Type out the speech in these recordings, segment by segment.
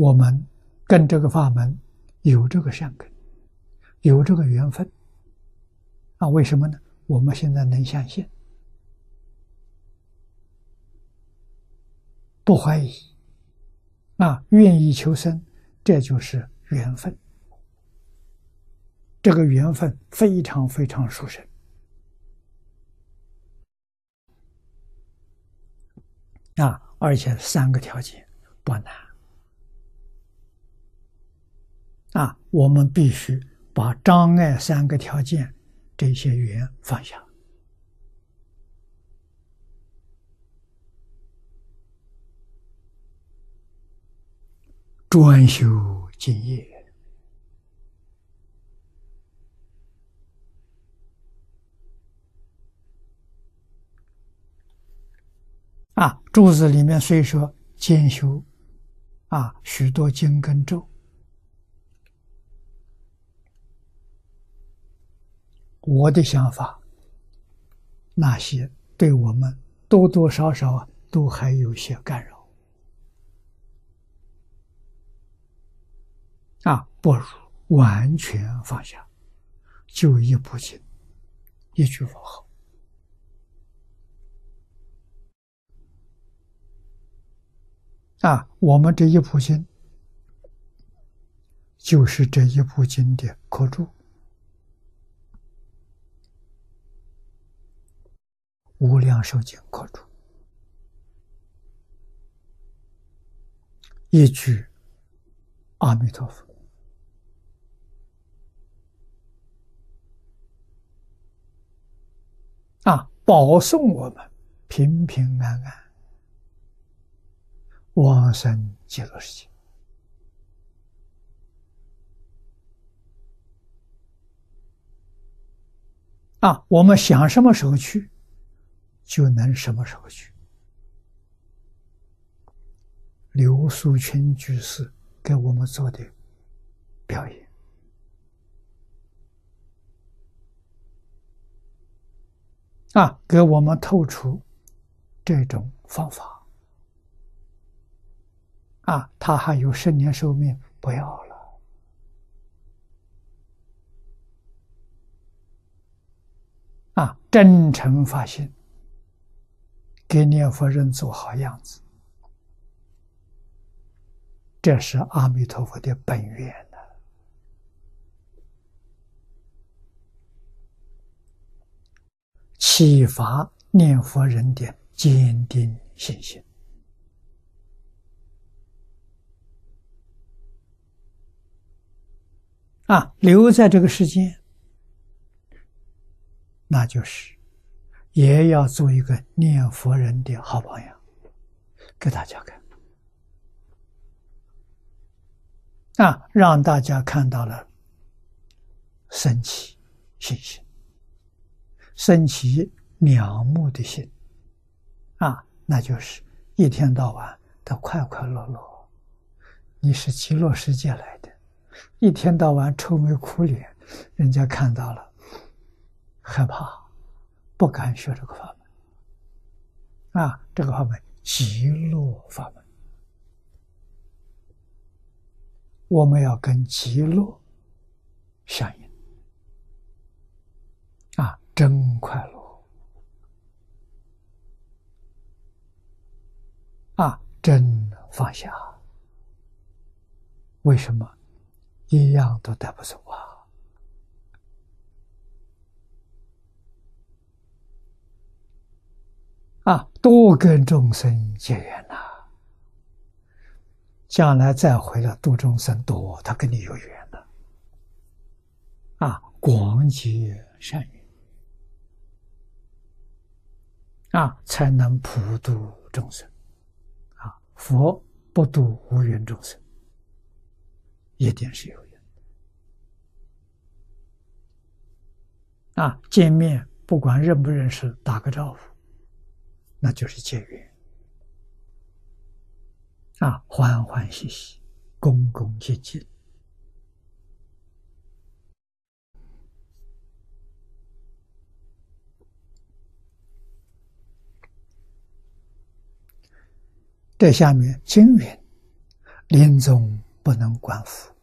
我们跟这个法门有这个善根，有这个缘分。啊，为什么呢？我们现在能相信，不怀疑，啊，愿意求生，这就是缘分。这个缘分非常非常殊胜。啊，而且三个条件不难。啊，我们必须把障碍三个条件这些缘放下，专修净业。啊，柱子里面虽说兼修，啊，许多经跟咒，我的想法，那些对我们多多少少，都还有些干扰，啊，不如完全放下，就一部经，一句佛号。啊，我们这一部经就是这一部经的课注，《无量寿经》课注，一句阿弥陀佛啊，保送我们平平安安。往生极乐世界啊！我们想什么时候去，就能什么时候去。刘素群居士给我们做的表演啊，给我们透出这种方法。啊，他还有十年寿命，不要了。啊，真诚发心，给念佛人做好样子，这是阿弥陀佛的本愿呢。启发念佛人的坚定信心。啊，留在这个世界，那就是也要做一个念佛人的好榜样，给大家看。啊，让大家看到了升起信心，升起仰慕的心，啊，那就是一天到晚都快快乐乐。你是极乐世界来的。一天到晚愁眉苦脸，人家看到了，害怕，不敢学这个法门。啊，这个法门极乐法门，我们要跟极乐相应。啊，真快乐！啊，真放下。为什么？一样都带不走啊！多跟众生结缘呐，将来再回来度众生多，他跟你有缘的啊，广结善缘啊，才能普度众生啊！佛不度无缘众生。一定是有缘啊！见面不管认不认识，打个招呼，那就是结缘啊！欢欢喜喜，恭恭敬敬。这下面经云：临终不能观佛，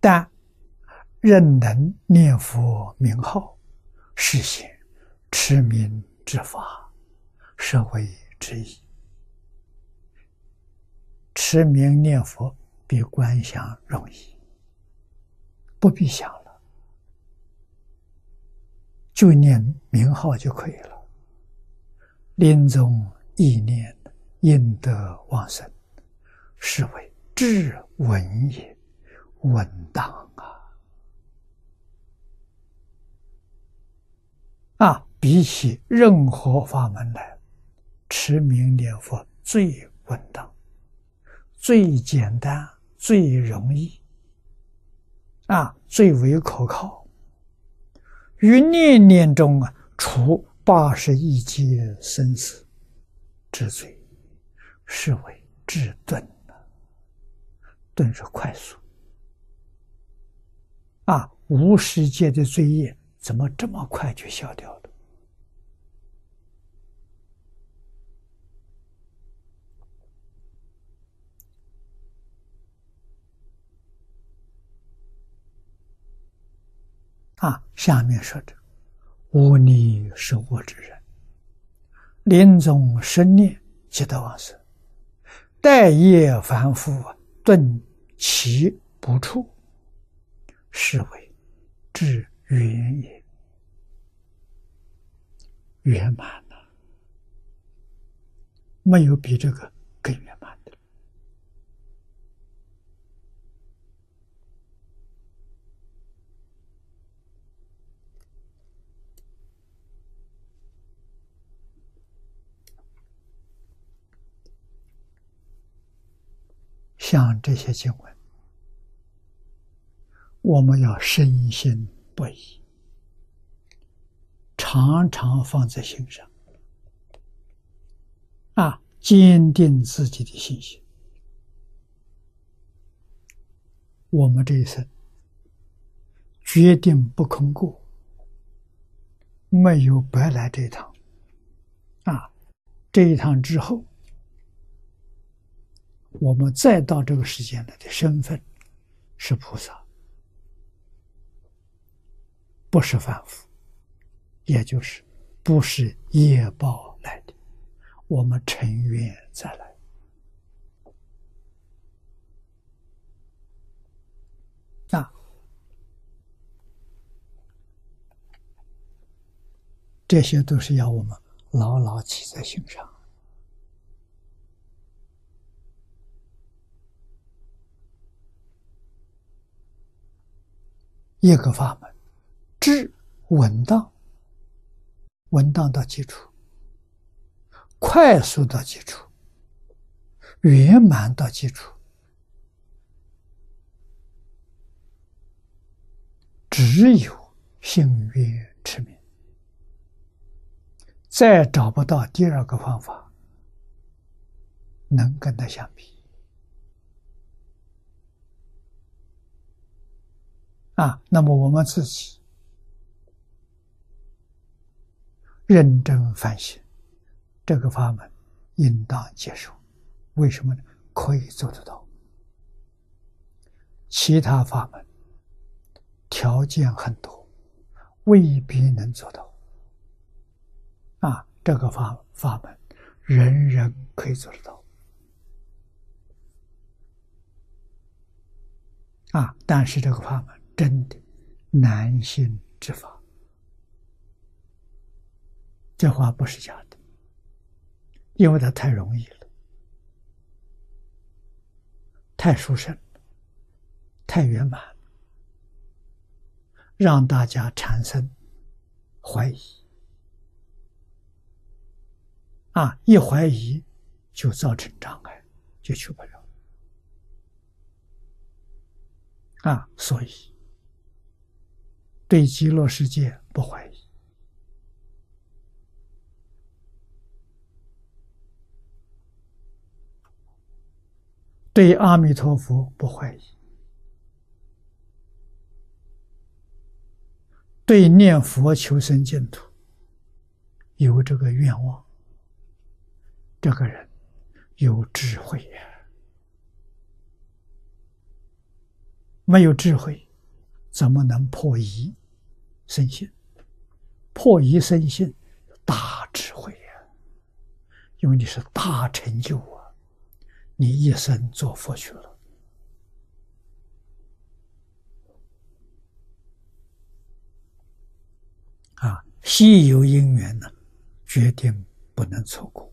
但任能念佛名号，实行持名之法，是为之意。持名念佛比观想容易，不必想了，就念名号就可以了。临终意念应得往生，是为至稳也，稳当啊！比起任何法门来，持名念佛最稳当、最简单、最容易啊，最为可靠。于念念中啊，除。八十一劫生死之罪，是为至顿的。钝是快速啊！无世界的罪业怎么这么快就消掉了？啊，下面说着。无你是我之人，临终生念即得往生，待业凡夫顿其不处，是为至圆也，圆满了，没有比这个更圆满的。像这些经文，我们要深信不疑，常常放在心上，啊，坚定自己的信心。我们这一生决定不空过，没有白来这一趟，啊，这一趟之后。我们再到这个世间来的身份是菩萨，不是凡夫，也就是不是业报来的。我们成愿再来那，这些都是要我们牢牢记在心上。一个法门，至稳当，稳当到基础，快速到基础，圆满到基础，只有幸运持名，再找不到第二个方法能跟他相比。啊，那么我们自己认真反省，这个法门应当接受。为什么呢？可以做得到。其他法门条件很多，未必能做到。啊，这个法法门人人可以做得到。啊，但是这个法门。真的难信之法，这话不是假的，因为它太容易了，太殊胜，太圆满，让大家产生怀疑。啊，一怀疑就造成障碍，就去不了。啊，所以。对极乐世界不怀疑，对阿弥陀佛不怀疑，对念佛求生净土有这个愿望，这个人有智慧呀，没有智慧，怎么能破疑生信？破疑生信，大智慧呀！因为你是大成就，你一生做佛去了啊！稀有因缘呢，决定不能错过。